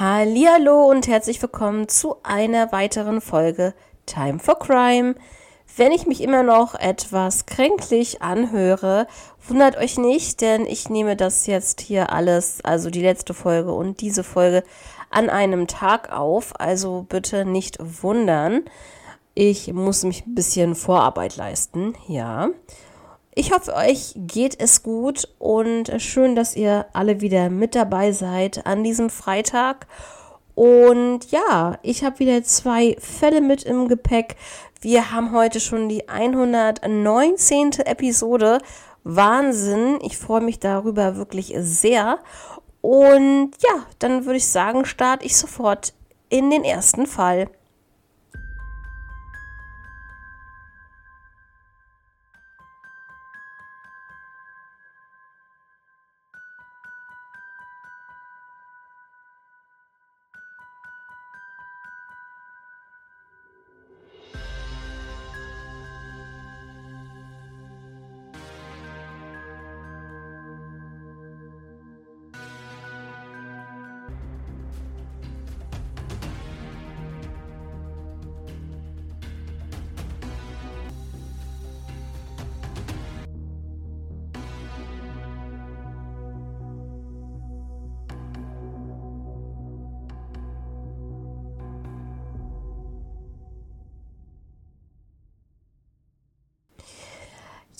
Hallihallo und herzlich willkommen zu einer weiteren Folge Time for Crime. Wenn ich mich immer noch etwas kränklich anhöre, wundert euch nicht, denn ich nehme das jetzt hier alles, also die letzte Folge und diese Folge an einem Tag auf, also bitte nicht wundern. Ich muss mich ein bisschen Vorarbeit leisten, ja. Ich hoffe, euch geht es gut und schön, dass ihr alle wieder mit dabei seid an diesem Freitag. Und ja, ich habe wieder zwei Fälle mit im Gepäck. Wir haben heute schon die 119. Episode. Wahnsinn. Ich freue mich darüber wirklich sehr. Und ja, dann würde ich sagen, starte ich sofort in den ersten Fall.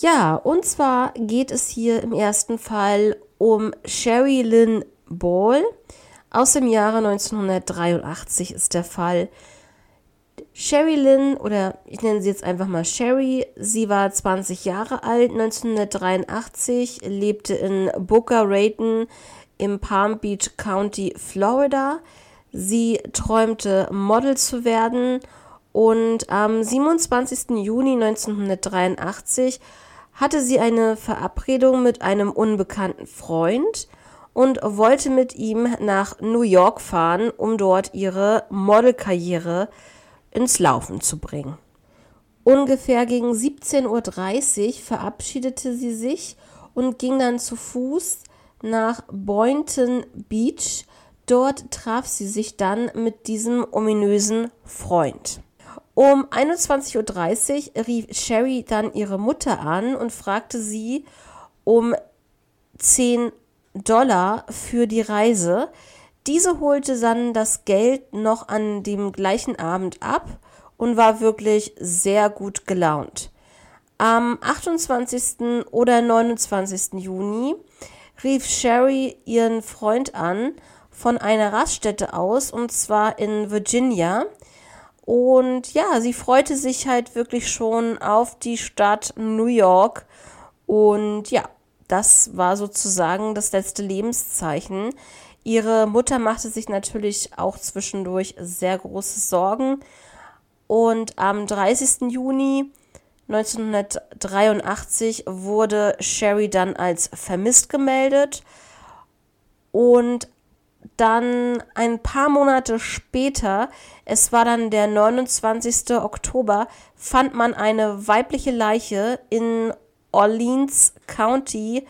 Ja, und zwar geht es hier im ersten Fall um Sherry Lynn Ball. Aus dem Jahre 1983 ist der Fall. Sherry Lynn, oder ich nenne sie jetzt einfach mal Sherry, sie war 20 Jahre alt, 1983, lebte in Boca Raton im Palm Beach County, Florida. Sie träumte Model zu werden und am 27. Juni 1983 hatte sie eine Verabredung mit einem unbekannten Freund und wollte mit ihm nach New York fahren, um dort ihre Modelkarriere ins Laufen zu bringen. Ungefähr gegen 17.30 Uhr verabschiedete sie sich und ging dann zu Fuß nach Boynton Beach. Dort traf sie sich dann mit diesem ominösen Freund. Um 21.30 Uhr rief Sherry dann ihre Mutter an und fragte sie um 10 Dollar für die Reise. Diese holte dann das Geld noch an dem gleichen Abend ab und war wirklich sehr gut gelaunt. Am 28. oder 29. Juni rief Sherry ihren Freund an von einer Raststätte aus, und zwar in Virginia. Und ja, sie freute sich halt wirklich schon auf die Stadt New York. Und ja, das war sozusagen das letzte Lebenszeichen. Ihre Mutter machte sich natürlich auch zwischendurch sehr große Sorgen. Und am 30. Juni 1983 wurde Sherry dann als vermisst gemeldet. Und dann ein paar Monate später, es war dann der 29. Oktober, fand man eine weibliche Leiche in Orleans County,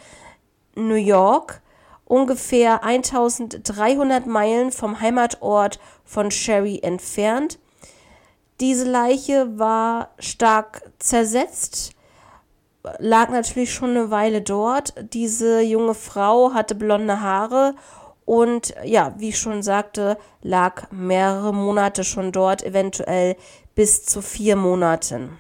New York, ungefähr 1300 Meilen vom Heimatort von Sherry entfernt. Diese Leiche war stark zersetzt, lag natürlich schon eine Weile dort. Diese junge Frau hatte blonde Haare und ja, wie ich schon sagte, lag mehrere Monate schon dort, eventuell bis zu vier Monaten.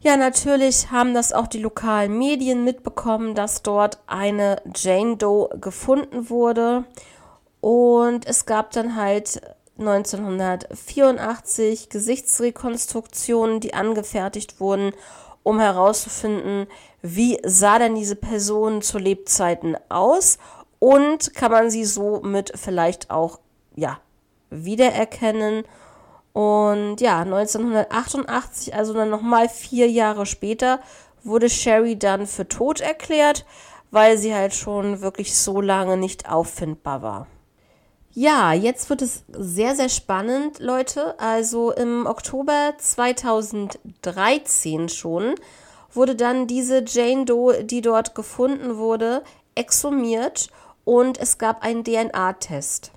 Ja, natürlich haben das auch die lokalen Medien mitbekommen, dass dort eine Jane Doe gefunden wurde. Und es gab dann halt 1984 Gesichtsrekonstruktionen, die angefertigt wurden, um herauszufinden, wie sah denn diese Person zu Lebzeiten aus und kann man sie somit vielleicht auch, ja, wiedererkennen. Und ja, 1988, also dann nochmal vier Jahre später, wurde Sherry dann für tot erklärt, weil sie halt schon wirklich so lange nicht auffindbar war. Ja, jetzt wird es sehr, sehr spannend, Leute. Also im Oktober 2013 schon wurde dann diese Jane Doe, die dort gefunden wurde, exhumiert und es gab einen DNA-Test.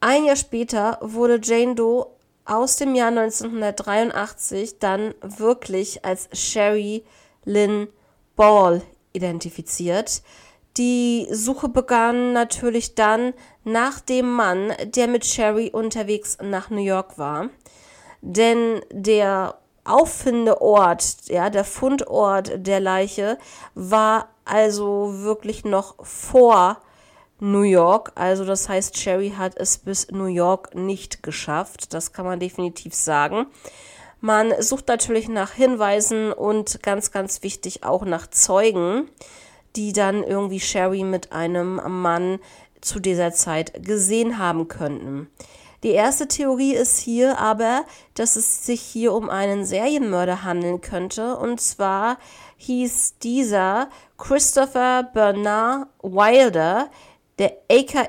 Ein Jahr später wurde Jane Doe aus dem Jahr 1983 dann wirklich als Sherry Lynn Ball identifiziert. Die Suche begann natürlich dann nach dem Mann, der mit Sherry unterwegs nach New York war. Denn der Auffindeort, ja, der Fundort der Leiche war also wirklich noch vor New York. Also das heißt, Sherry hat es bis New York nicht geschafft. Das kann man definitiv sagen. Man sucht natürlich nach Hinweisen und ganz, ganz wichtig auch nach Zeugen, die dann irgendwie Sherry mit einem Mann zu dieser Zeit gesehen haben könnten. Die erste Theorie ist hier aber, dass es sich hier um einen Serienmörder handeln könnte. Und zwar hieß dieser Christopher Bernard Wilder, der aka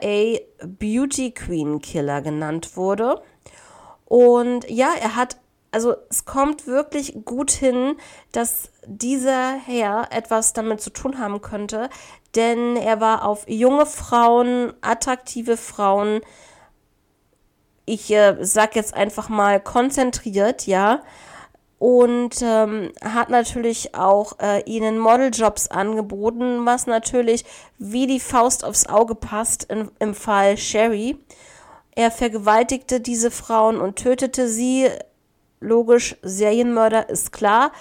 Beauty Queen Killer genannt wurde. Und ja, er hat, also es kommt wirklich gut hin, dass dieser Herr etwas damit zu tun haben könnte, denn er war auf junge Frauen, attraktive Frauen, ich äh, sag jetzt einfach mal konzentriert, ja, und ähm, hat natürlich auch äh, ihnen Modeljobs angeboten, was natürlich wie die Faust aufs Auge passt in, im Fall Sherry. Er vergewaltigte diese Frauen und tötete sie. Logisch, Serienmörder ist klar,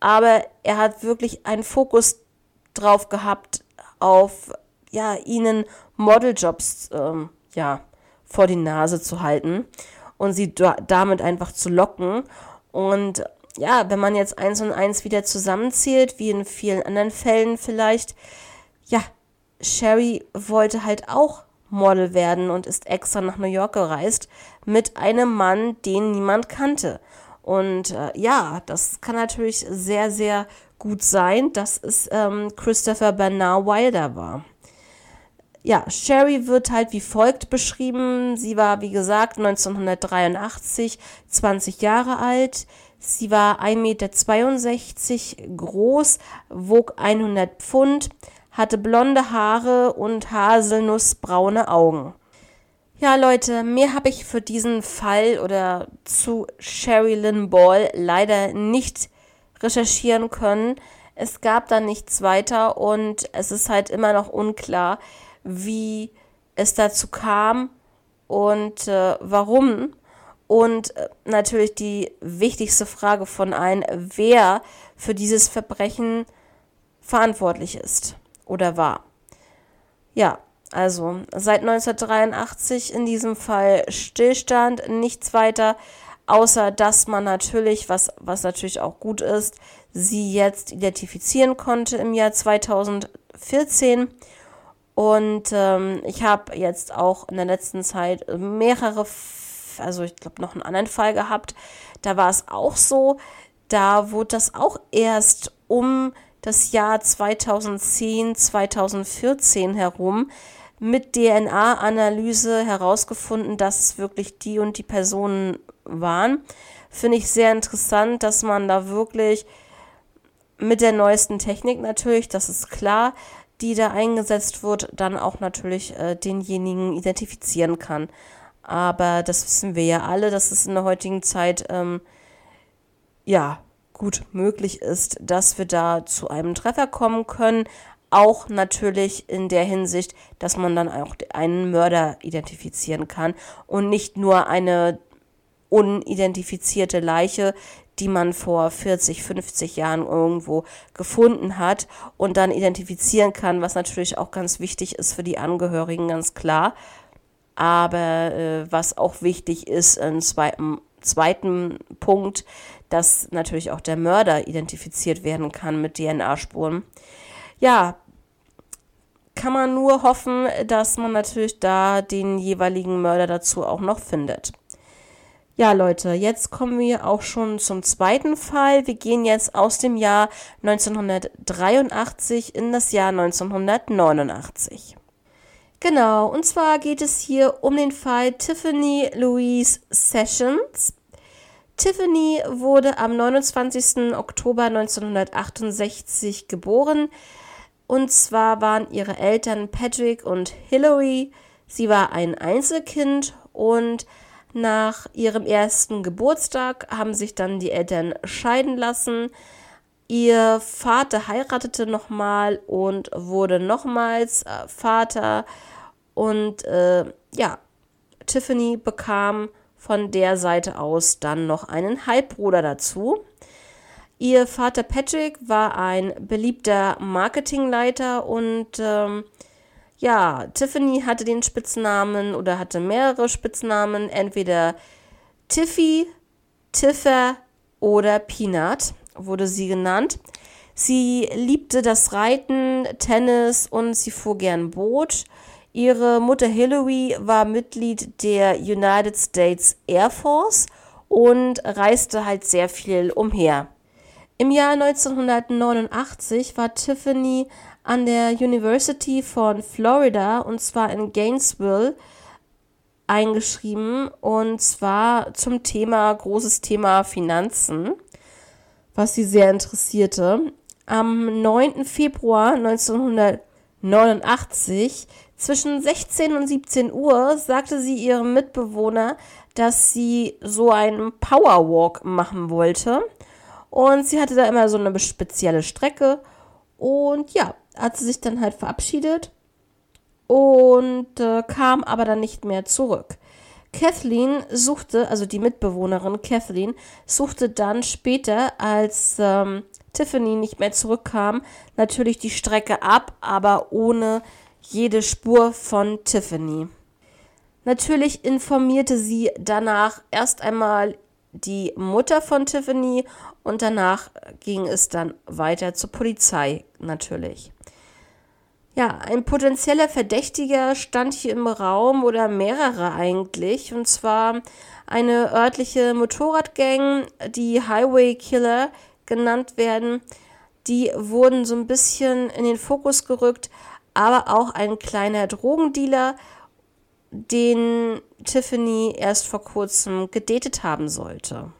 aber er hat wirklich einen Fokus drauf gehabt, auf ja, ihnen Modeljobs ähm, ja, vor die Nase zu halten und sie damit einfach zu locken. Und ja, wenn man jetzt eins und eins wieder zusammenzählt, wie in vielen anderen Fällen vielleicht, ja, Sherry wollte halt auch Model werden und ist extra nach New York gereist mit einem Mann, den niemand kannte. Und äh, ja, das kann natürlich sehr, sehr gut sein, dass es ähm, Christopher Bernard Wilder war ja, Sherry wird halt wie folgt beschrieben. Sie war, wie gesagt, 1983 20 Jahre alt. Sie war 1,62 Meter groß, wog 100 Pfund, hatte blonde Haare und haselnussbraune Augen. Ja, Leute, mehr habe ich für diesen Fall oder zu Sherry Lynn Ball leider nicht recherchieren können. Es gab da nichts weiter und es ist halt immer noch unklar, wie es dazu kam und äh, warum. Und äh, natürlich die wichtigste Frage von allen, wer für dieses Verbrechen verantwortlich ist oder war. Ja, also seit 1983 in diesem Fall Stillstand, nichts weiter, außer dass man natürlich, was, was natürlich auch gut ist, sie jetzt identifizieren konnte im Jahr 2014 und ähm, ich habe jetzt auch in der letzten Zeit mehrere, also ich glaube noch einen anderen Fall gehabt. Da war es auch so, da wurde das auch erst um das Jahr 2010, 2014 herum mit DNA-Analyse herausgefunden, dass es wirklich die und die Personen waren. Finde ich sehr interessant, dass man da wirklich mit der neuesten Technik natürlich, das ist klar, die da eingesetzt wird, dann auch natürlich äh, denjenigen identifizieren kann. Aber das wissen wir ja alle, dass es in der heutigen Zeit ähm, ja gut möglich ist, dass wir da zu einem Treffer kommen können. Auch natürlich in der Hinsicht, dass man dann auch einen Mörder identifizieren kann und nicht nur eine unidentifizierte Leiche, die man vor 40, 50 Jahren irgendwo gefunden hat und dann identifizieren kann, was natürlich auch ganz wichtig ist für die Angehörigen, ganz klar. Aber äh, was auch wichtig ist, ein zweiten, zweiten Punkt, dass natürlich auch der Mörder identifiziert werden kann mit DNA-Spuren. Ja, kann man nur hoffen, dass man natürlich da den jeweiligen Mörder dazu auch noch findet. Ja, Leute, jetzt kommen wir auch schon zum zweiten Fall. Wir gehen jetzt aus dem Jahr 1983 in das Jahr 1989. Genau, und zwar geht es hier um den Fall Tiffany Louise Sessions. Tiffany wurde am 29. Oktober 1968 geboren. Und zwar waren ihre Eltern Patrick und Hillary Sie war ein Einzelkind und nach ihrem ersten Geburtstag haben sich dann die Eltern scheiden lassen. Ihr Vater heiratete nochmal und wurde nochmals äh, Vater. Und äh, ja, Tiffany bekam von der Seite aus dann noch einen Halbbruder dazu. Ihr Vater Patrick war ein beliebter Marketingleiter und ähm, ja, Tiffany hatte den Spitznamen oder hatte mehrere Spitznamen, entweder Tiffy, Tiffer oder Peanut wurde sie genannt. Sie liebte das Reiten, Tennis und sie fuhr gern Boot. Ihre Mutter Hillary war Mitglied der United States Air Force und reiste halt sehr viel umher. Im Jahr 1989 war Tiffany an der University von Florida und zwar in Gainesville eingeschrieben und zwar zum Thema großes Thema Finanzen was sie sehr interessierte. Am 9. Februar 1989 zwischen 16 und 17 Uhr sagte sie ihrem Mitbewohner, dass sie so einen Powerwalk machen wollte. Und sie hatte da immer so eine spezielle Strecke. Und ja, hat sie sich dann halt verabschiedet und äh, kam aber dann nicht mehr zurück. Kathleen suchte, also die Mitbewohnerin Kathleen, suchte dann später, als ähm, Tiffany nicht mehr zurückkam, natürlich die Strecke ab, aber ohne jede Spur von Tiffany. Natürlich informierte sie danach erst einmal die Mutter von Tiffany und danach ging es dann weiter zur Polizei natürlich. Ja, ein potenzieller Verdächtiger stand hier im Raum oder mehrere eigentlich. Und zwar eine örtliche Motorradgang, die Highway Killer genannt werden. Die wurden so ein bisschen in den Fokus gerückt, aber auch ein kleiner Drogendealer, den Tiffany erst vor kurzem gedatet haben sollte.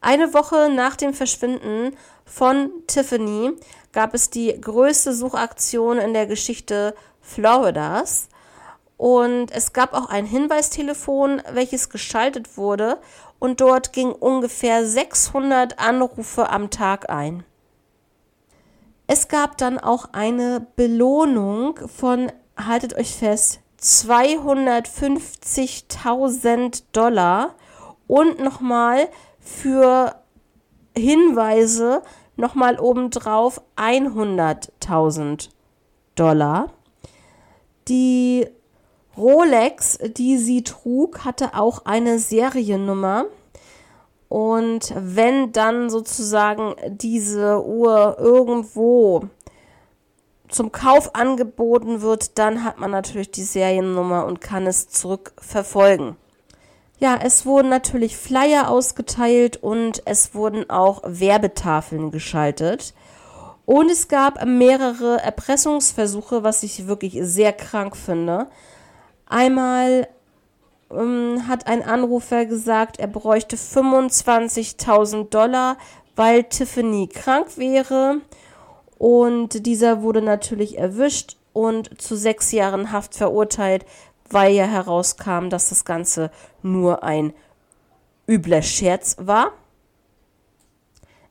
Eine Woche nach dem Verschwinden von Tiffany gab es die größte Suchaktion in der Geschichte Floridas. Und es gab auch ein Hinweistelefon, welches geschaltet wurde. Und dort ging ungefähr 600 Anrufe am Tag ein. Es gab dann auch eine Belohnung von, haltet euch fest, 250.000 Dollar und nochmal für Hinweise nochmal obendrauf 100.000 Dollar. Die Rolex, die sie trug, hatte auch eine Seriennummer. Und wenn dann sozusagen diese Uhr irgendwo zum Kauf angeboten wird, dann hat man natürlich die Seriennummer und kann es zurückverfolgen. Ja, es wurden natürlich Flyer ausgeteilt und es wurden auch Werbetafeln geschaltet. Und es gab mehrere Erpressungsversuche, was ich wirklich sehr krank finde. Einmal ähm, hat ein Anrufer gesagt, er bräuchte 25.000 Dollar, weil Tiffany krank wäre. Und dieser wurde natürlich erwischt und zu sechs Jahren Haft verurteilt, weil ja herauskam, dass das Ganze nur ein übler Scherz war.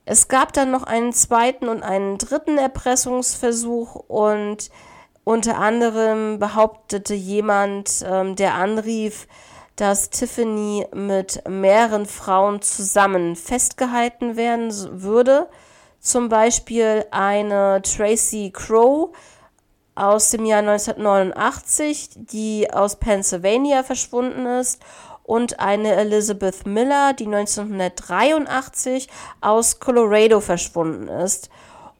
Es gab dann noch einen zweiten und einen dritten Erpressungsversuch und unter anderem behauptete jemand, ähm, der anrief, dass Tiffany mit mehreren Frauen zusammen festgehalten werden würde. Zum Beispiel eine Tracy Crow, aus dem Jahr 1989, die aus Pennsylvania verschwunden ist, und eine Elizabeth Miller, die 1983 aus Colorado verschwunden ist.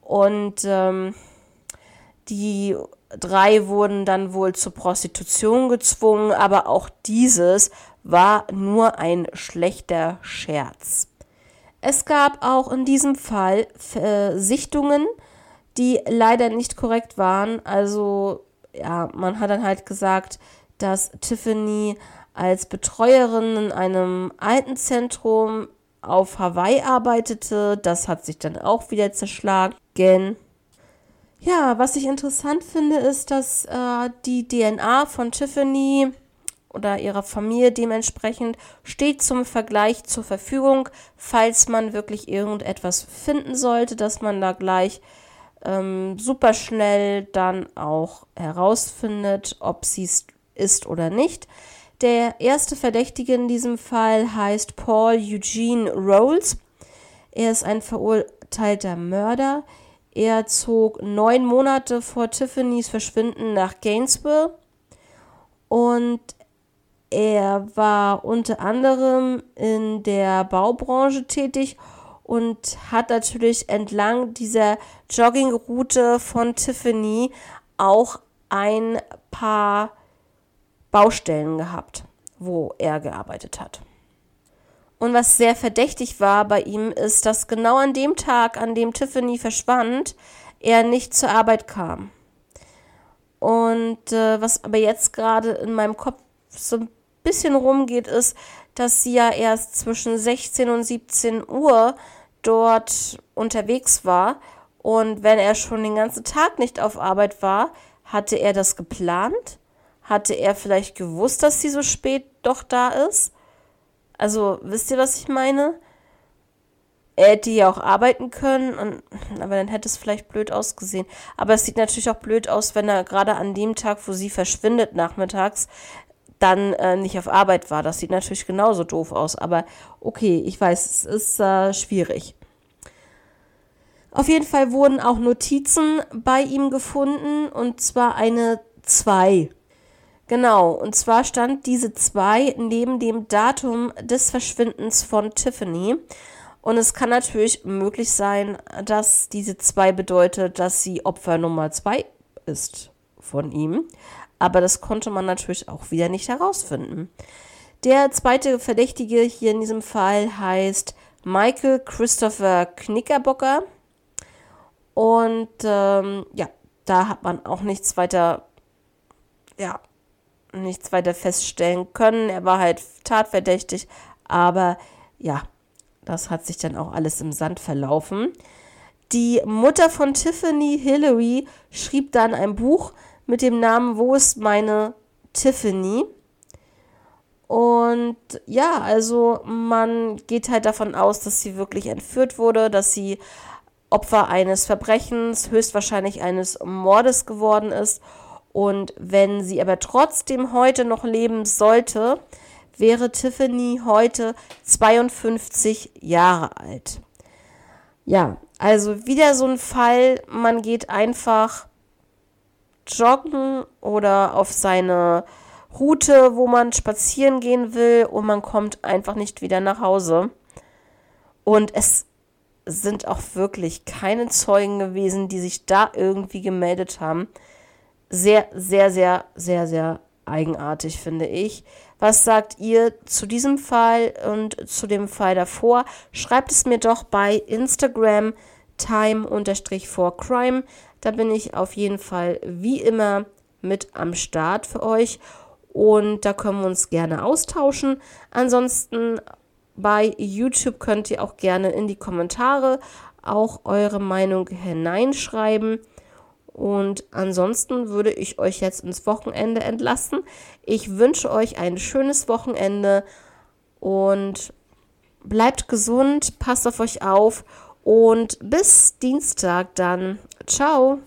Und ähm, die drei wurden dann wohl zur Prostitution gezwungen, aber auch dieses war nur ein schlechter Scherz. Es gab auch in diesem Fall äh, die leider nicht korrekt waren. Also ja, man hat dann halt gesagt, dass Tiffany als Betreuerin in einem Altenzentrum auf Hawaii arbeitete. Das hat sich dann auch wieder zerschlagen. Ja, was ich interessant finde, ist, dass äh, die DNA von Tiffany oder ihrer Familie dementsprechend steht zum Vergleich zur Verfügung, falls man wirklich irgendetwas finden sollte, dass man da gleich ähm, super schnell dann auch herausfindet, ob sie es ist oder nicht. Der erste Verdächtige in diesem Fall heißt Paul Eugene Rolls. Er ist ein verurteilter Mörder. Er zog neun Monate vor Tiffany's Verschwinden nach Gainesville und er war unter anderem in der Baubranche tätig und hat natürlich entlang dieser Joggingroute von Tiffany auch ein paar Baustellen gehabt, wo er gearbeitet hat. Und was sehr verdächtig war bei ihm, ist, dass genau an dem Tag, an dem Tiffany verschwand, er nicht zur Arbeit kam. Und äh, was aber jetzt gerade in meinem Kopf so ein bisschen rumgeht, ist, dass sie ja erst zwischen 16 und 17 Uhr dort unterwegs war. Und wenn er schon den ganzen Tag nicht auf Arbeit war, hatte er das geplant? Hatte er vielleicht gewusst, dass sie so spät doch da ist? Also, wisst ihr, was ich meine? Er hätte ja auch arbeiten können, und, aber dann hätte es vielleicht blöd ausgesehen. Aber es sieht natürlich auch blöd aus, wenn er gerade an dem Tag, wo sie verschwindet, nachmittags, dann äh, nicht auf Arbeit war. Das sieht natürlich genauso doof aus. Aber okay, ich weiß, es ist äh, schwierig. Auf jeden Fall wurden auch Notizen bei ihm gefunden und zwar eine 2. Genau, und zwar stand diese 2 neben dem Datum des Verschwindens von Tiffany. Und es kann natürlich möglich sein, dass diese 2 bedeutet, dass sie Opfer Nummer 2 ist von ihm. Aber das konnte man natürlich auch wieder nicht herausfinden. Der zweite Verdächtige hier in diesem Fall heißt Michael Christopher Knickerbocker. Und ähm, ja, da hat man auch nichts weiter, ja, nichts weiter feststellen können. Er war halt tatverdächtig, aber ja, das hat sich dann auch alles im Sand verlaufen. Die Mutter von Tiffany Hillary schrieb dann ein Buch mit dem Namen Wo ist meine Tiffany? Und ja, also man geht halt davon aus, dass sie wirklich entführt wurde, dass sie Opfer eines Verbrechens, höchstwahrscheinlich eines Mordes geworden ist. Und wenn sie aber trotzdem heute noch leben sollte, wäre Tiffany heute 52 Jahre alt. Ja, also wieder so ein Fall, man geht einfach joggen oder auf seine Route, wo man spazieren gehen will und man kommt einfach nicht wieder nach Hause. Und es sind auch wirklich keine Zeugen gewesen, die sich da irgendwie gemeldet haben. Sehr, sehr, sehr, sehr, sehr eigenartig, finde ich. Was sagt ihr zu diesem Fall und zu dem Fall davor? Schreibt es mir doch bei Instagram time-for-crime. Da bin ich auf jeden Fall wie immer mit am Start für euch und da können wir uns gerne austauschen. Ansonsten bei YouTube könnt ihr auch gerne in die Kommentare auch eure Meinung hineinschreiben. Und ansonsten würde ich euch jetzt ins Wochenende entlassen. Ich wünsche euch ein schönes Wochenende und bleibt gesund, passt auf euch auf und bis Dienstag dann. Ciao.